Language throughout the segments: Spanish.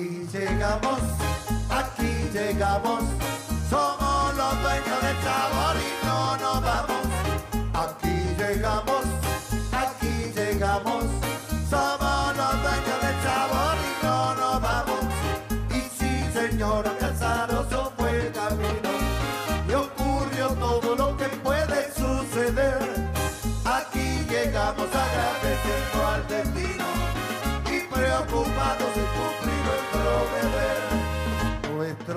Aquí llegamos, aquí llegamos,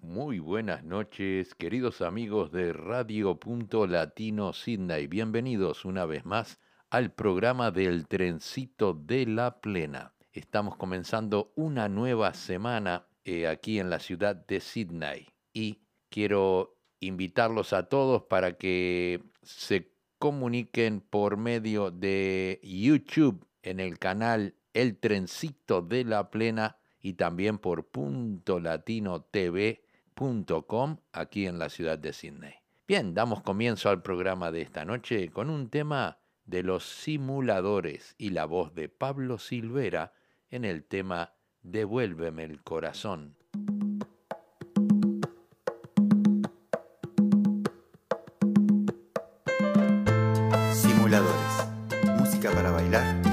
Muy buenas noches, queridos amigos de Radio Punto Latino Sydney. Bienvenidos una vez más al programa del Trencito de la Plena. Estamos comenzando una nueva semana eh, aquí en la ciudad de Sydney y quiero invitarlos a todos para que se comuniquen por medio de YouTube en el canal El Trencito de la Plena y también por punto latino TV com aquí en la ciudad de Sydney. Bien, damos comienzo al programa de esta noche con un tema de los simuladores y la voz de Pablo Silvera en el tema Devuélveme el corazón. Simuladores. Música para bailar,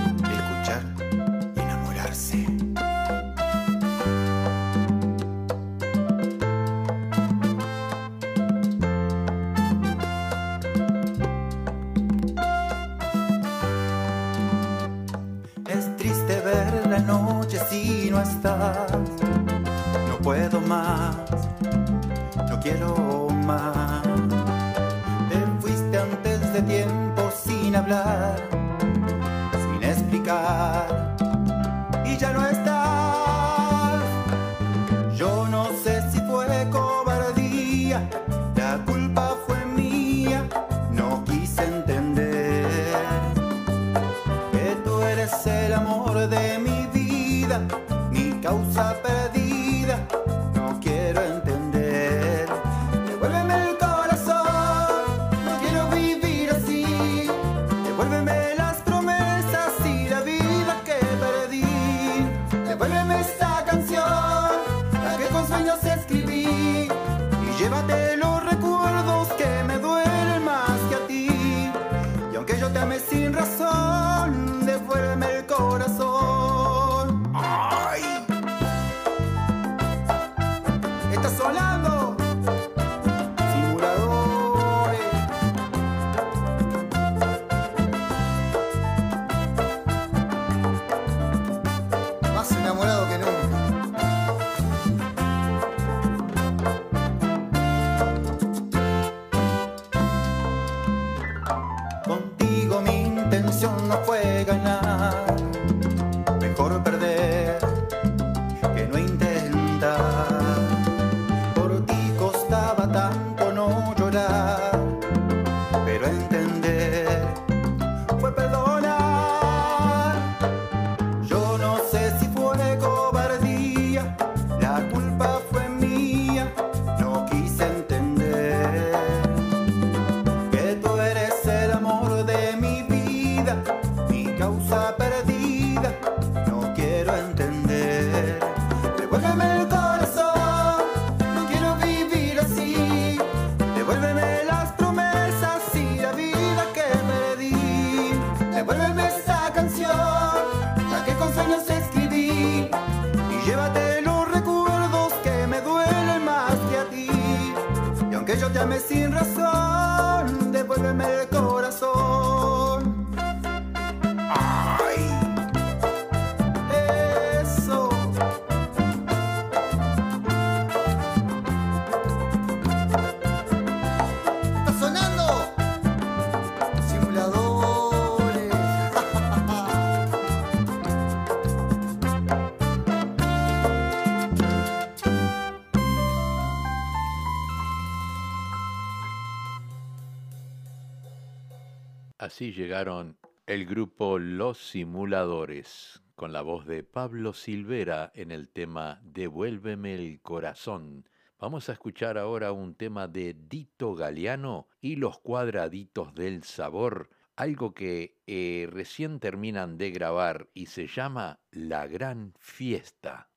llegaron el grupo Los Simuladores, con la voz de Pablo Silvera en el tema Devuélveme el corazón. Vamos a escuchar ahora un tema de Dito Galeano y los cuadraditos del sabor, algo que eh, recién terminan de grabar y se llama La Gran Fiesta.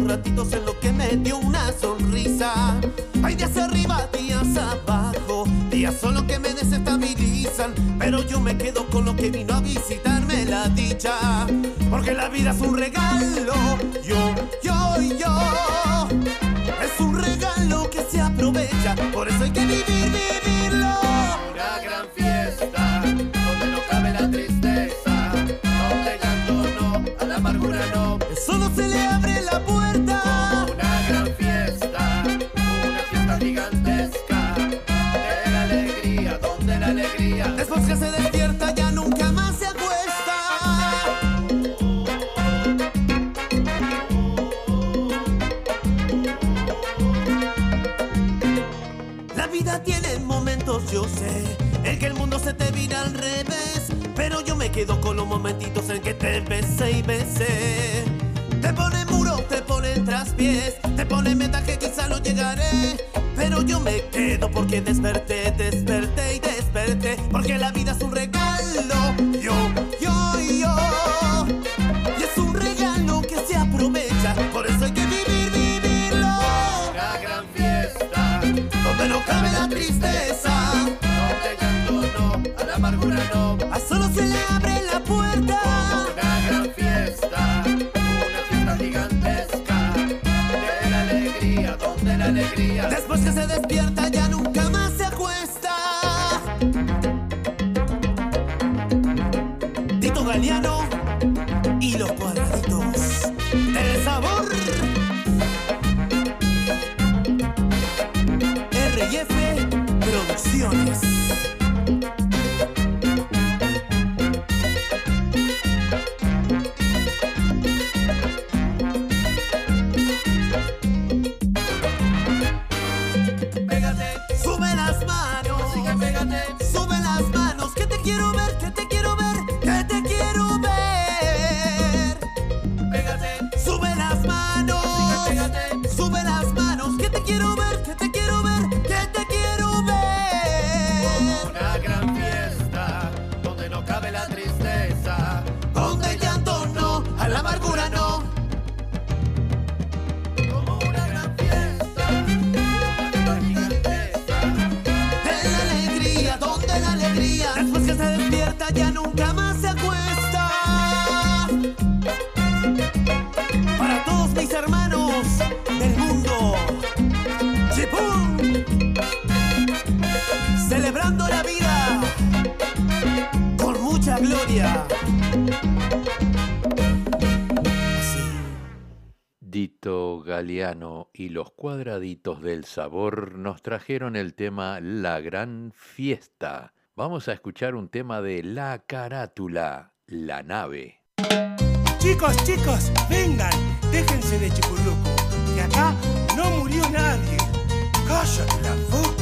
esos ratitos en los que me dio una sonrisa. Hay días arriba, días abajo, días solo que me desestabilizan. Pero yo me quedo con lo que vino a visitarme la dicha. Porque la vida es un regalo. Yo, yo, yo. No te llanto, no, a la amargura no. A solo se le abre la puerta. Como una gran fiesta, una fiesta gigantesca. De la alegría, donde la alegría. Después que se despierta ya nunca. on. cuadraditos del sabor nos trajeron el tema La Gran Fiesta. Vamos a escuchar un tema de La Carátula, La Nave. Chicos, chicos, vengan, déjense de chipuluco, que acá no murió nadie. Cállate la boca.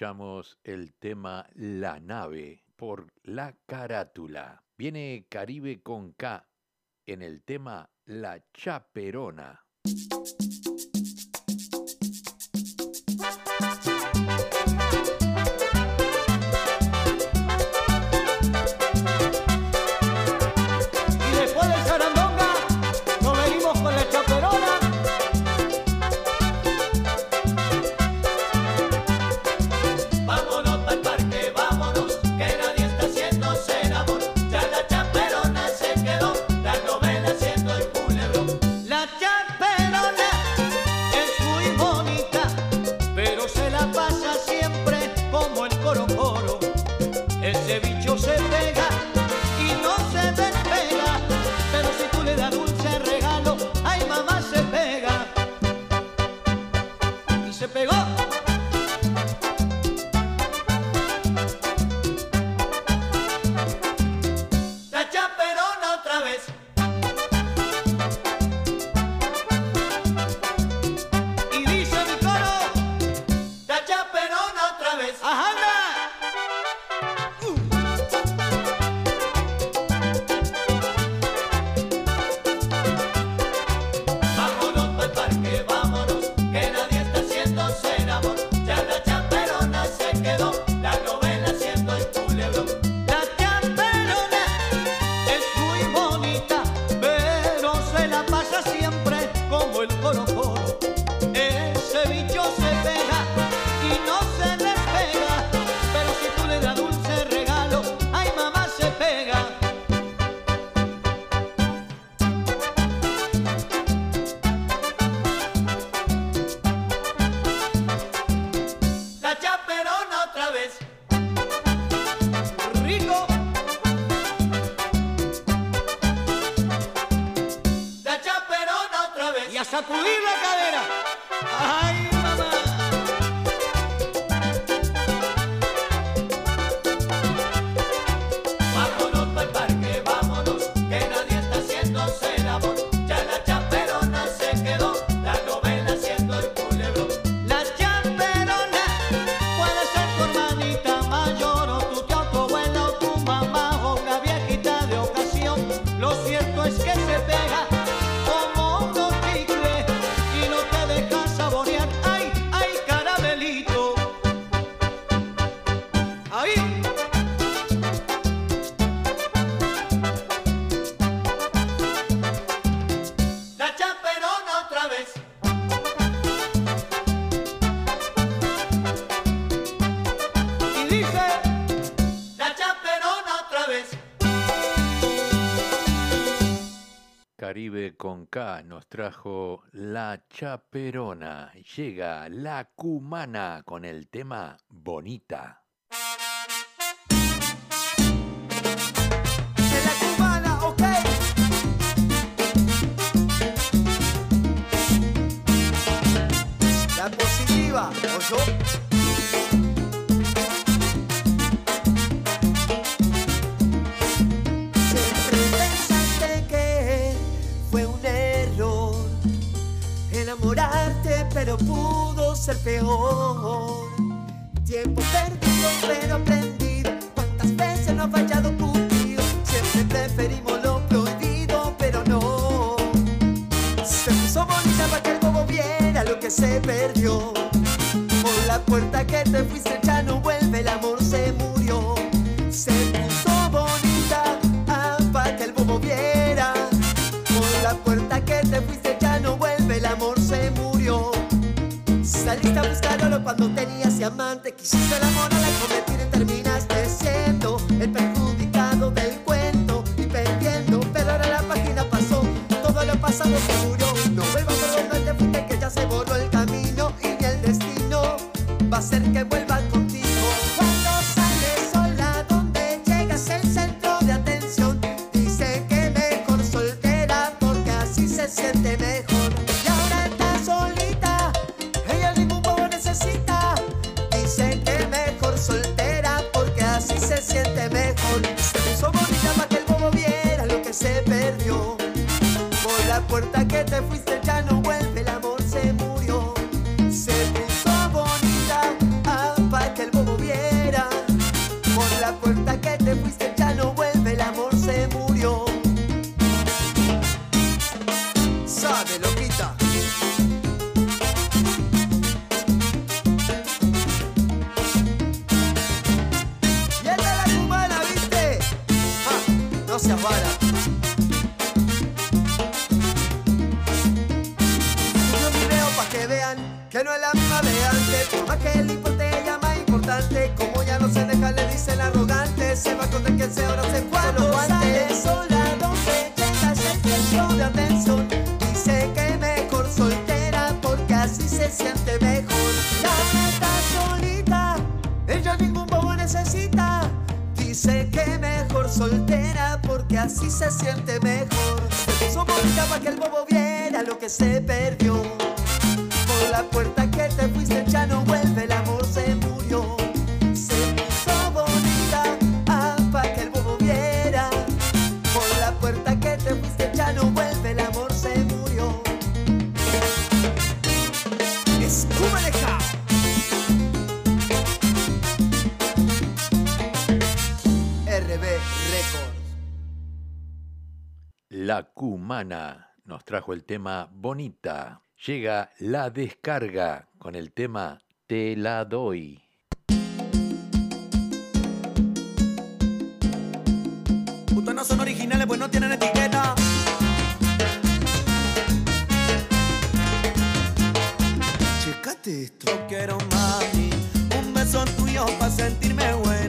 escuchamos el tema La nave por la carátula. Viene Caribe con K en el tema La Chaperona. Caribe con K nos trajo La Chaperona. Llega La Cumana con el tema Bonita. La positiva, o yo. ser peor. Tiempo perdido, pero aprendido. ¿Cuántas veces no ha fallado Cupido? Siempre preferimos lo prohibido, pero no. Se puso bonita para que el bobo viera lo que se perdió. Por la puerta que te fuiste ya no vuelve, el amor se murió. Se saliste a buscarlo cuando tenías amante. Quisiste la mona, la cometa. Nos trajo el tema Bonita. Llega La Descarga con el tema Te la doy. Ustedes no son originales, pues no tienen etiqueta. Checate esto. Yo quiero, mami, un beso tuyo para sentirme bueno.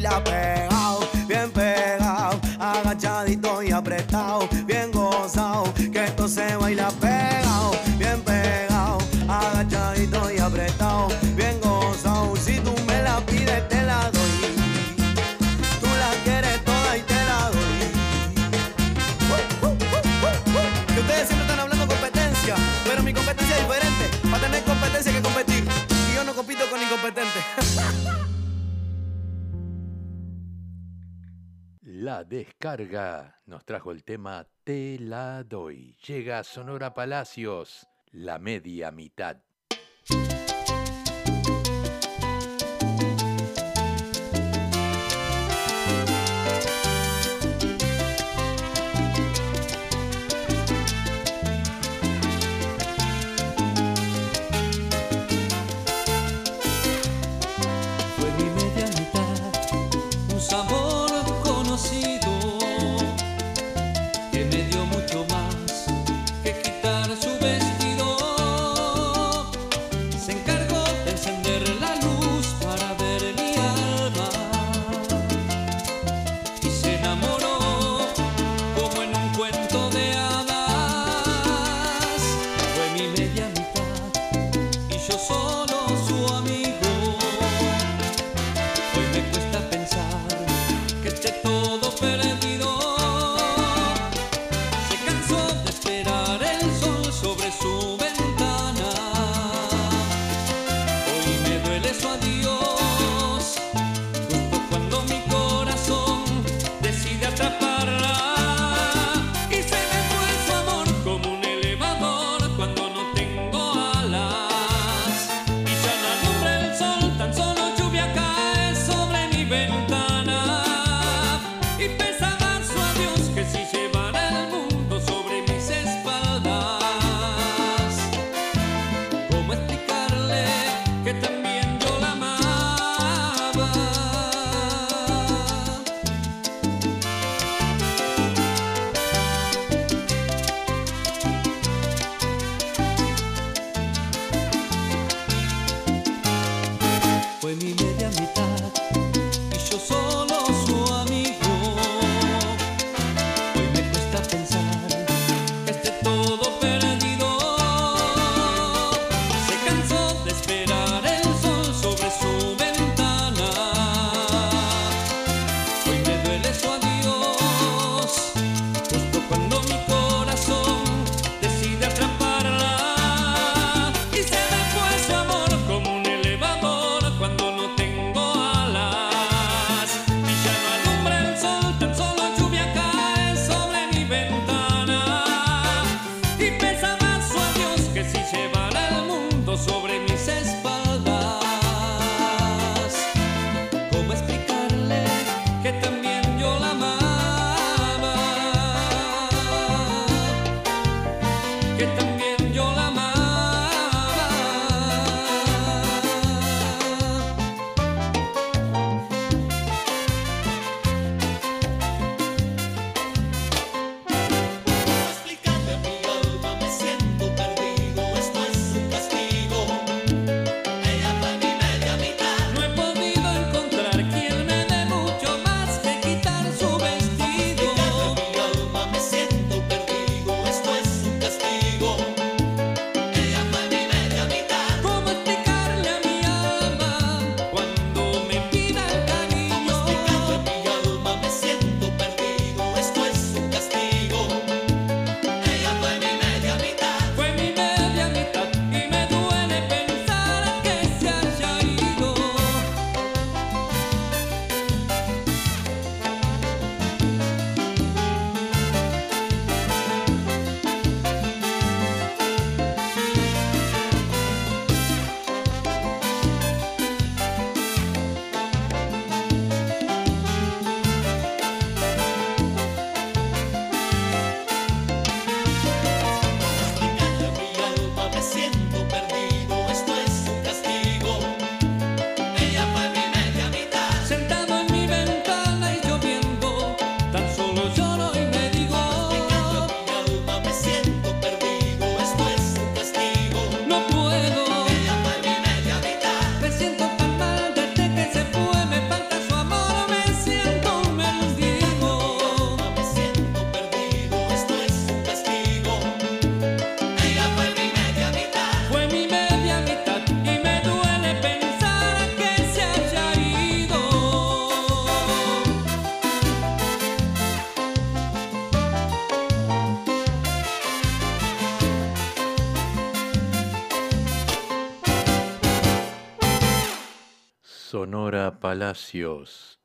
la pena. trajo el tema Te la doy. Llega Sonora Palacios, la media mitad.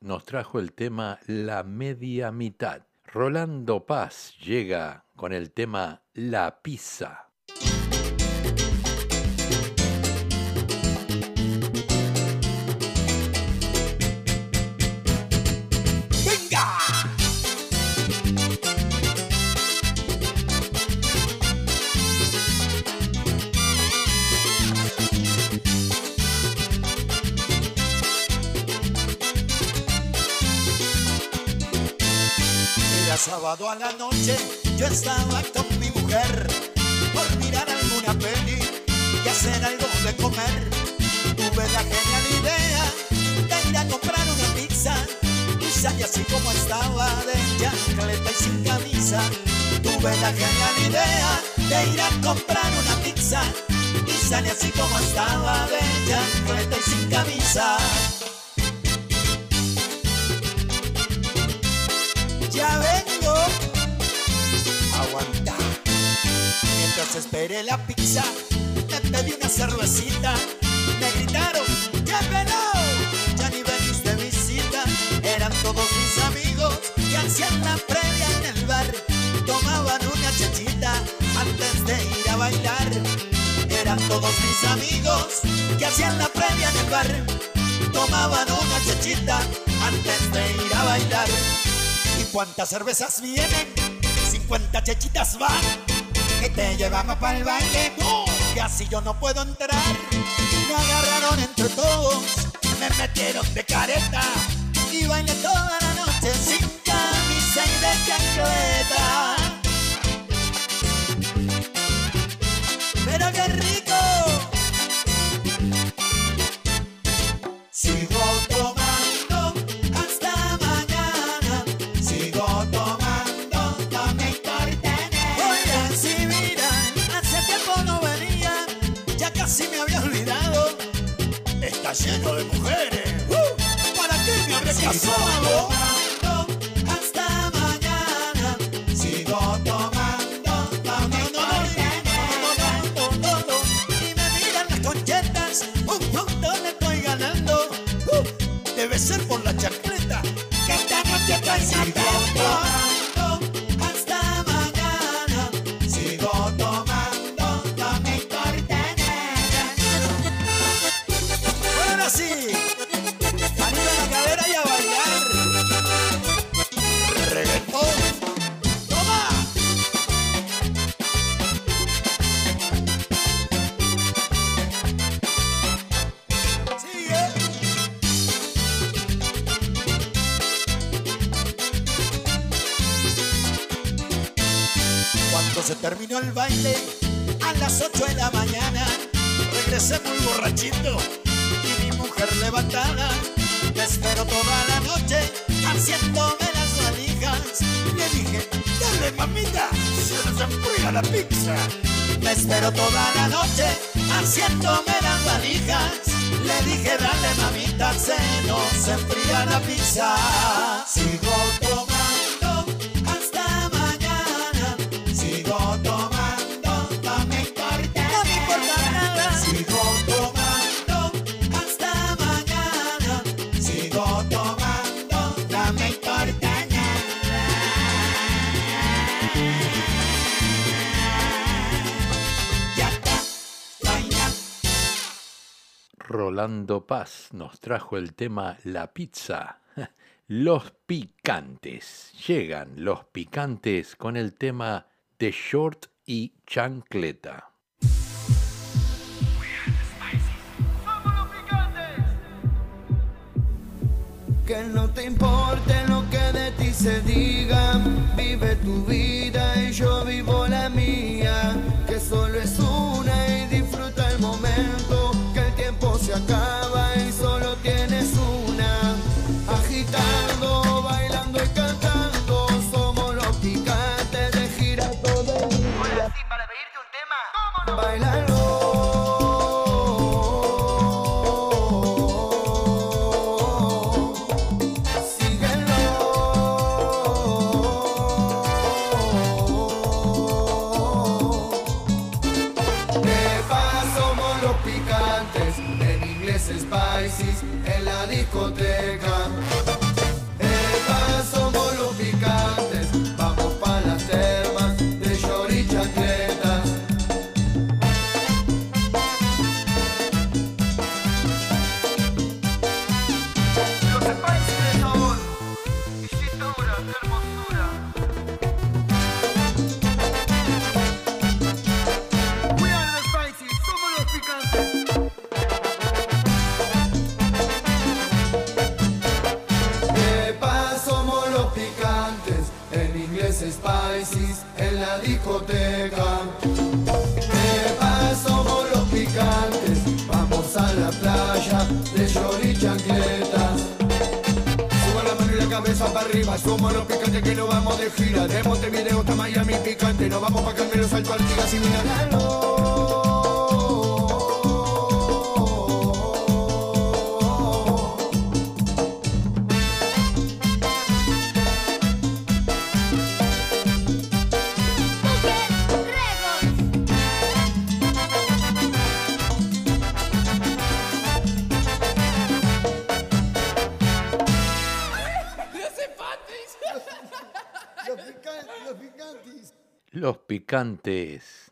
Nos trajo el tema La media mitad. Rolando Paz llega con el tema La pizza. Sábado a la noche, yo estaba con mi mujer por mirar alguna peli y hacer algo de comer. Tuve la genial idea de ir a comprar una pizza y así como estaba de chancleta y sin camisa. Tuve la genial idea de ir a comprar una pizza y así como estaba de chancleta y sin camisa. Ya vengo. Esperé la pizza, me pedí una cervecita. Me gritaron, ¡ya peló! Ya ni veniste visita. Eran todos mis amigos que hacían la previa en el bar. Tomaban una chachita antes de ir a bailar. Eran todos mis amigos que hacían la previa en el bar. Tomaban una chachita antes de ir a bailar. ¿Y cuántas cervezas vienen? 50 chechitas van. Que te llevamos para el baile. Que así yo no puedo entrar. Me agarraron entre todos. Me metieron de careta. Y bailé toda la noche sin camisa y de chancleta. De mujeres. ¡Uh! ¿Para qué me habré casado? Se terminó el baile, a las 8 de la mañana, regresé muy borrachito y mi mujer levantada. Me espero toda la noche haciéndome las valijas. Le dije, dale mamita, se nos enfría la pizza. Me espero toda la noche haciéndome las valijas. Le dije, dale mamita, se nos enfría la pizza. Sigo Rolando Paz nos trajo el tema La pizza. Los picantes. Llegan los picantes con el tema de short y chancleta. Que no te importe lo que de ti se diga, vive tu vida y yo vivo la mía, que solo es una y disfruta el momento, se acaba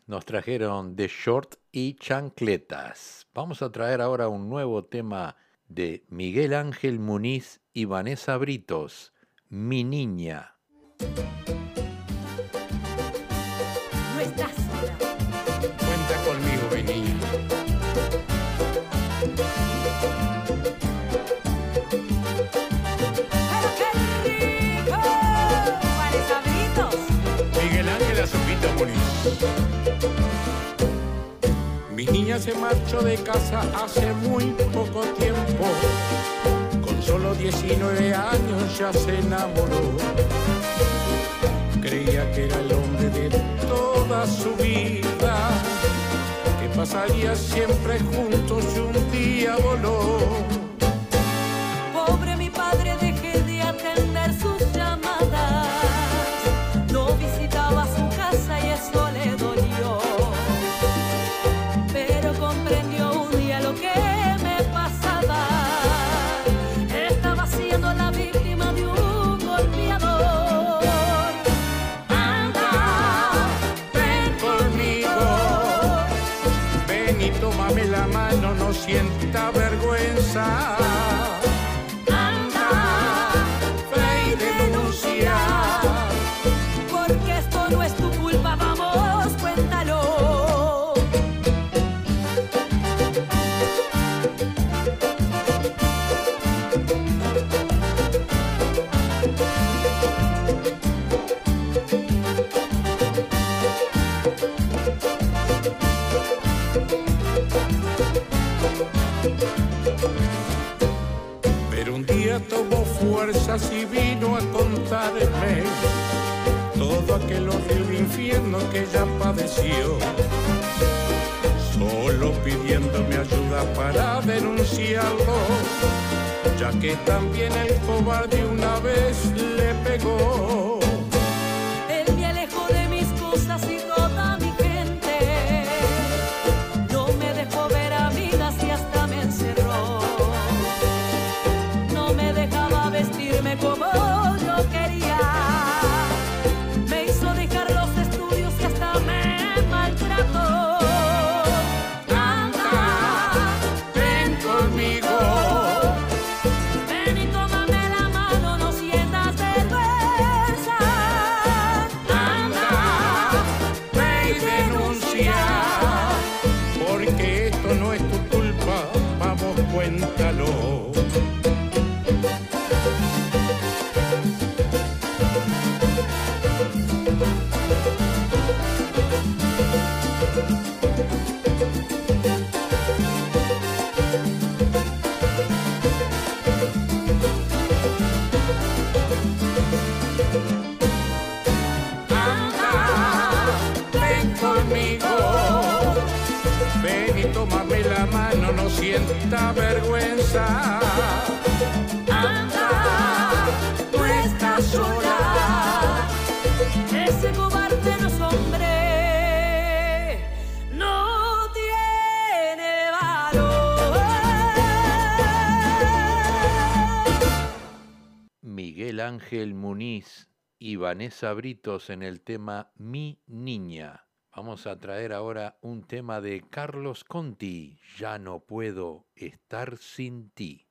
Nos trajeron de short y chancletas. Vamos a traer ahora un nuevo tema de Miguel Ángel Muniz y Vanessa Britos, Mi Niña. se marchó de casa hace muy poco tiempo. Con solo 19 años ya se enamoró. Creía que era el hombre de toda su vida, que pasaría siempre juntos y un día voló que también el cobarde una vez le pegó. sienta vergüenza. Anda, tú estás sola. Ese cobarde no es hombre. No tiene valor. Miguel Ángel Muniz y Vanessa Britos en el tema Mi Niña. Vamos a traer ahora un tema de Carlos Conti, Ya no puedo estar sin ti.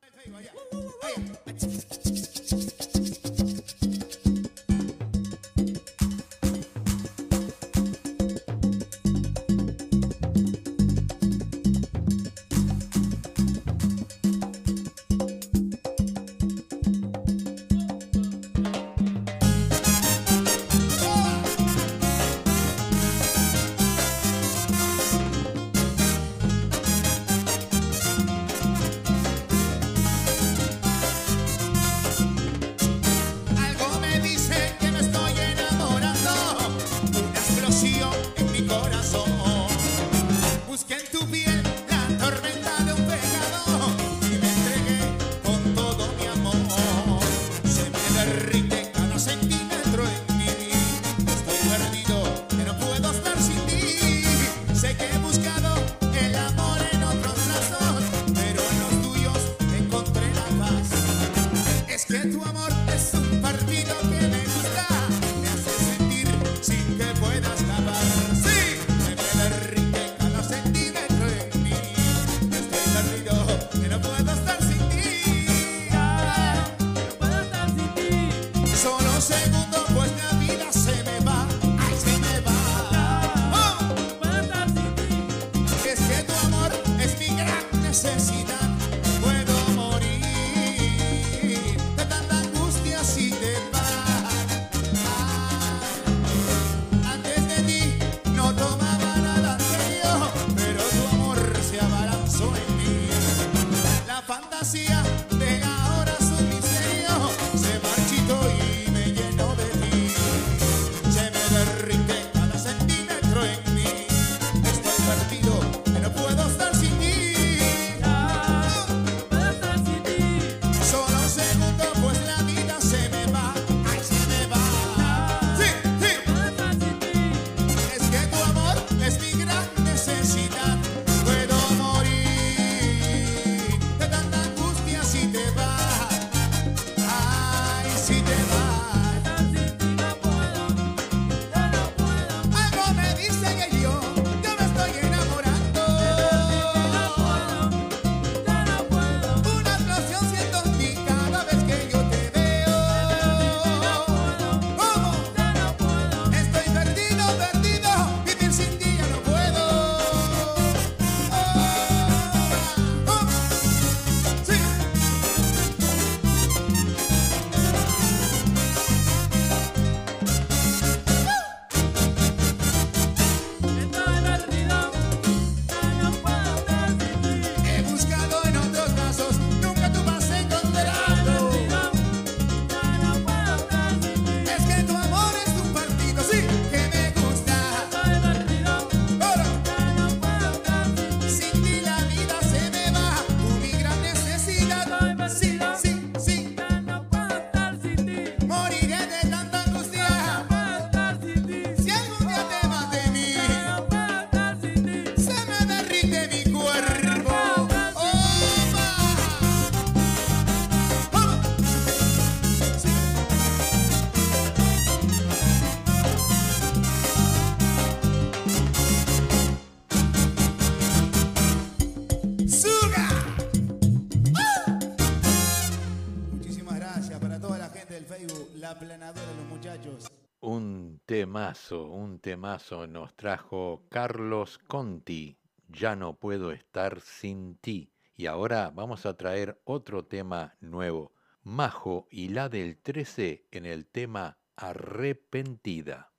temazo, un temazo nos trajo Carlos Conti, Ya no puedo estar sin ti. Y ahora vamos a traer otro tema nuevo, Majo y la del 13 en el tema Arrepentida.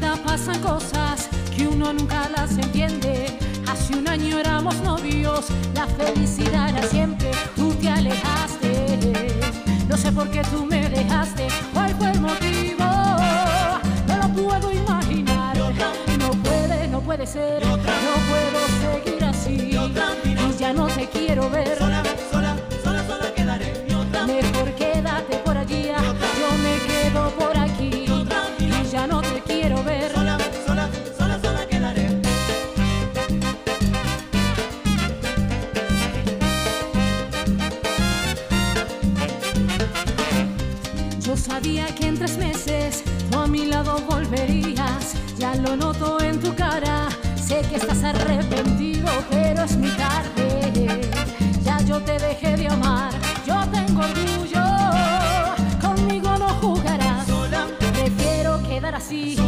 pasan cosas que uno nunca las entiende. Hace un año éramos novios, la felicidad era siempre. Tú te alejaste, no sé por qué tú me dejaste. ¿Cuál fue el motivo? No lo puedo imaginar. No puede, no puede ser. No puedo seguir así. Y ya no te quiero ver. ya no te quiero ver. Sola, sola, sola, sola quedaré. Yo sabía que en tres meses tú a mi lado volverías. Ya lo noto en tu cara. Sé que estás arrepentido, pero es mi cara. see.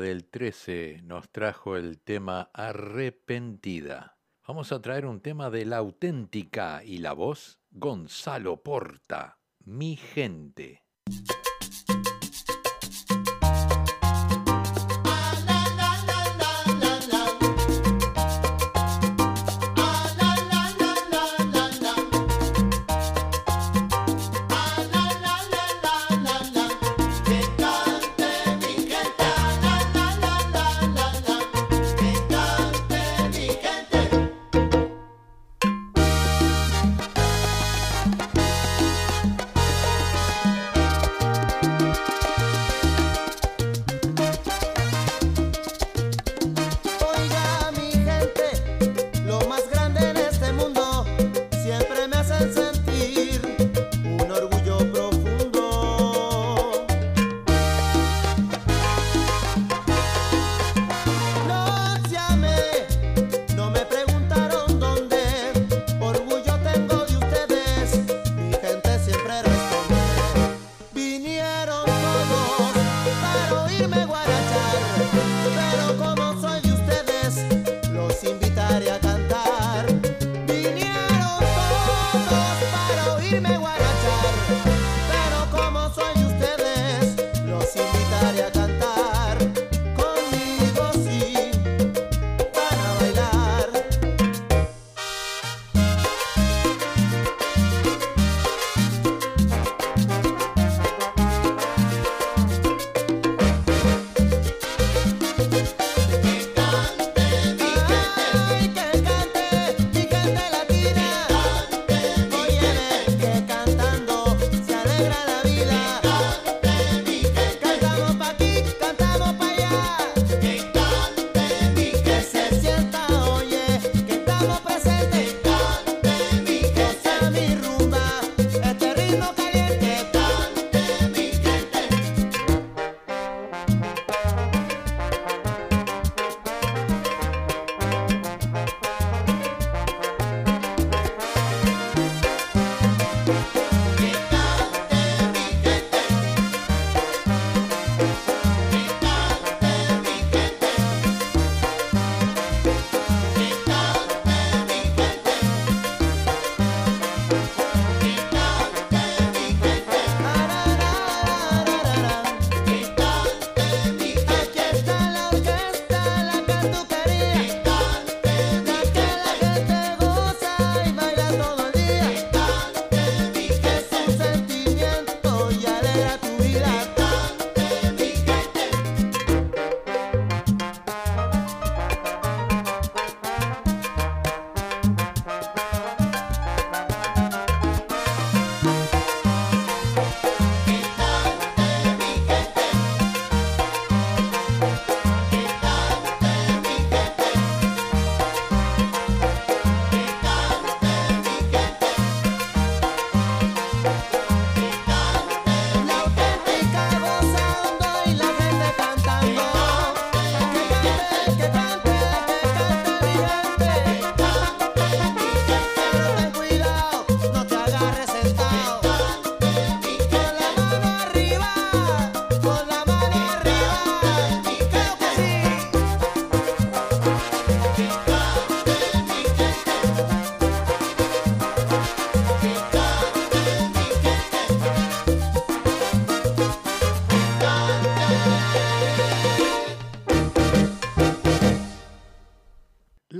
del 13 nos trajo el tema Arrepentida. Vamos a traer un tema de la auténtica y la voz Gonzalo Porta, Mi gente.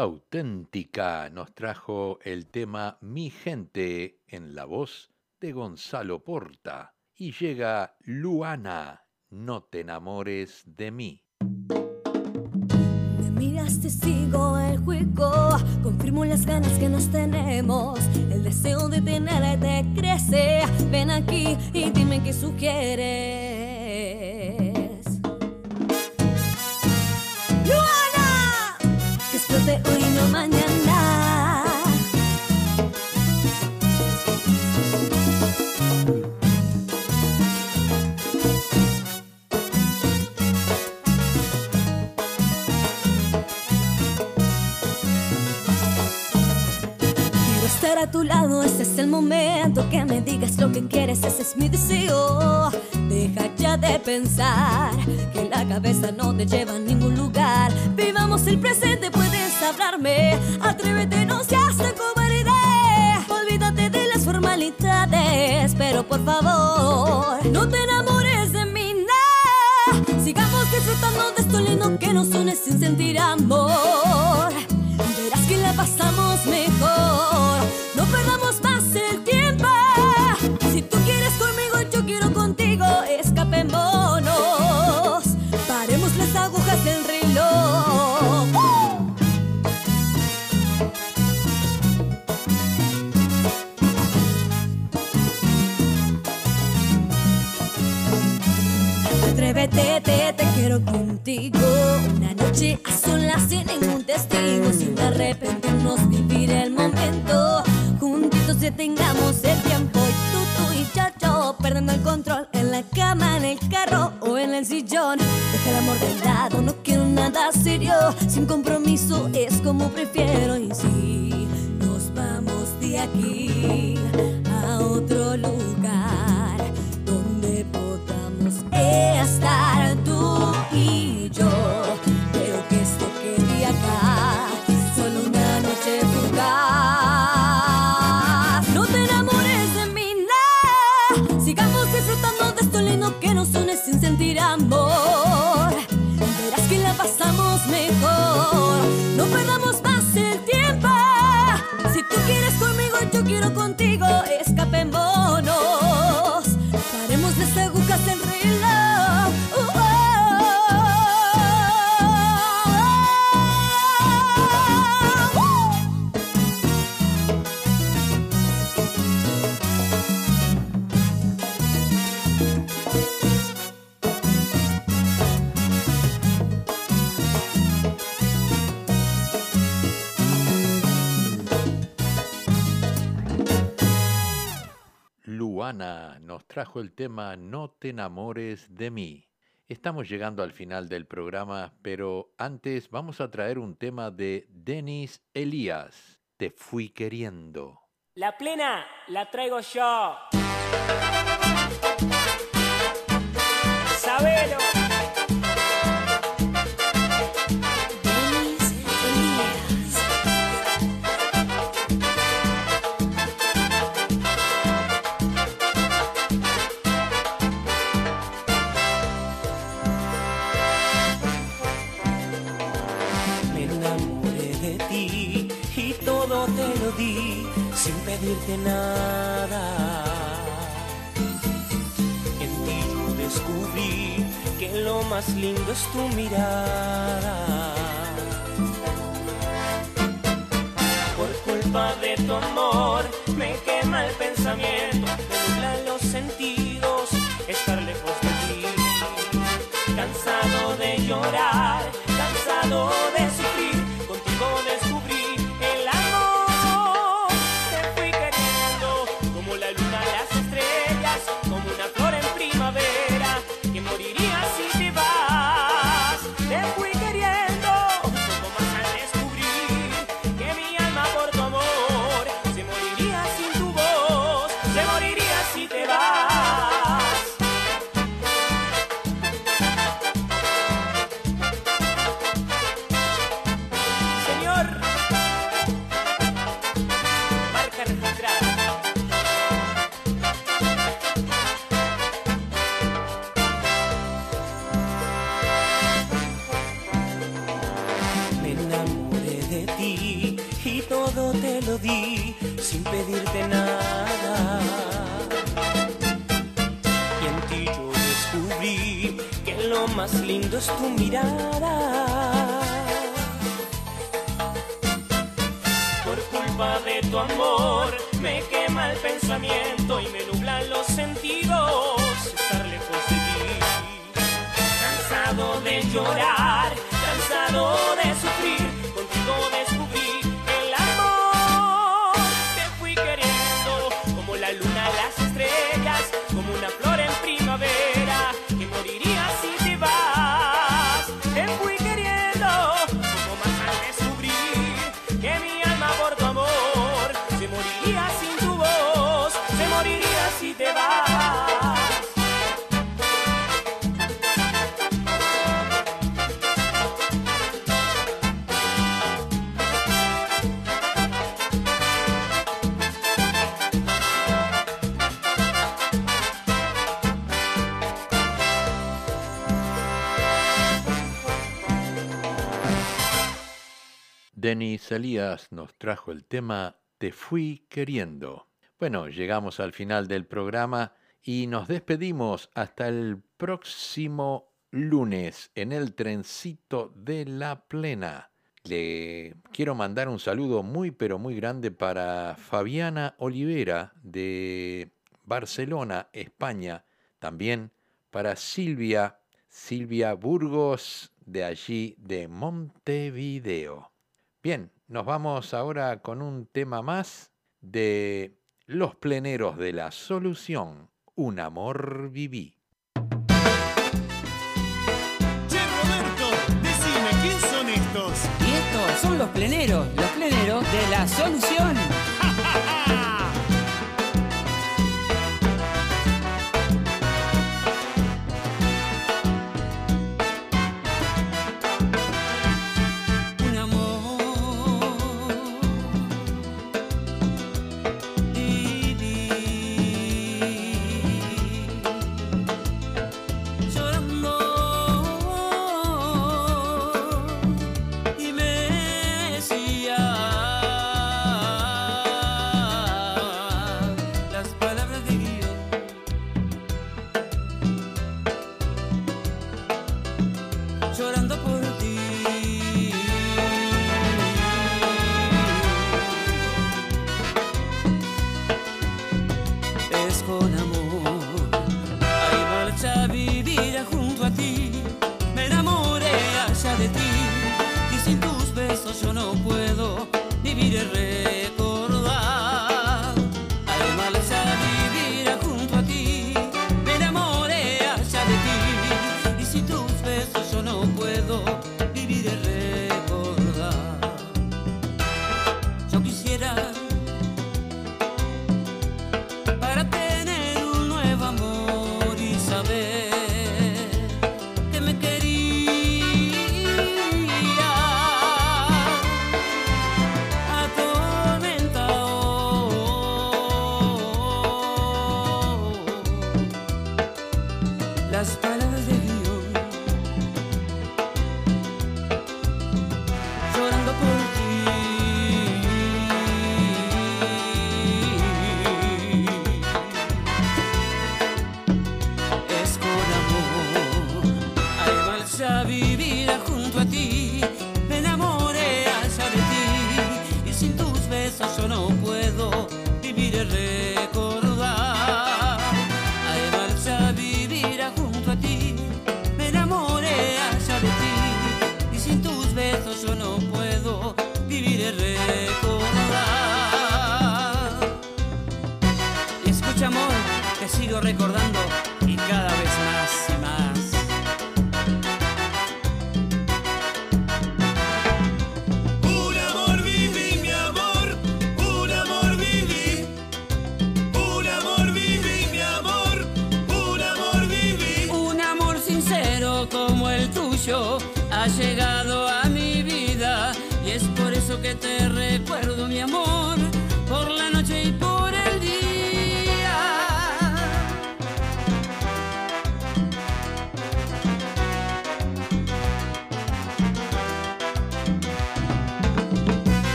Auténtica nos trajo el tema Mi gente en la voz de Gonzalo Porta y llega Luana, no te enamores de mí. Me miras, te sigo el juego, confirmo las ganas que nos tenemos, el deseo de tenerte crece, ven aquí y dime qué sugieres. A tu lado, este es el momento que me digas lo que quieres, ese es mi deseo. Deja ya de pensar que la cabeza no te lleva a ningún lugar. Vivamos el presente, puedes hablarme. Atrévete, no seas tan cobarde. Olvídate de las formalidades, pero por favor, no te enamores de mí, nah. Sigamos disfrutando de esto lindo que nos une sin sentir amor. Verás que la pasamos Atrévete, te, te quiero contigo. Una noche a sin ningún testigo, sin arrepentirnos, vivir el momento. Juntitos detengamos el tiempo. Y tú, tú y yo, yo, perdiendo el control en la cama, en el carro o en el sillón. Deja el amor de lado, no quiero nada serio. Sin compromiso es como prefiero. Y si nos vamos de aquí a otro lugar estar tú Luana nos trajo el tema No te enamores de mí. Estamos llegando al final del programa, pero antes vamos a traer un tema de Denis Elías. Te fui queriendo. La plena la traigo yo. Sabelo. Lindo es tu mirada. Elías nos trajo el tema Te fui queriendo. Bueno, llegamos al final del programa y nos despedimos hasta el próximo lunes en el trencito de la plena. Le quiero mandar un saludo muy pero muy grande para Fabiana Olivera de Barcelona, España. También para Silvia, Silvia Burgos de allí de Montevideo. Bien, nos vamos ahora con un tema más de Los Pleneros de la Solución, Un Amor Viví. Che Roberto, decime, ¿quién son estos? Y estos son los pleneros, los pleneros de la Solución.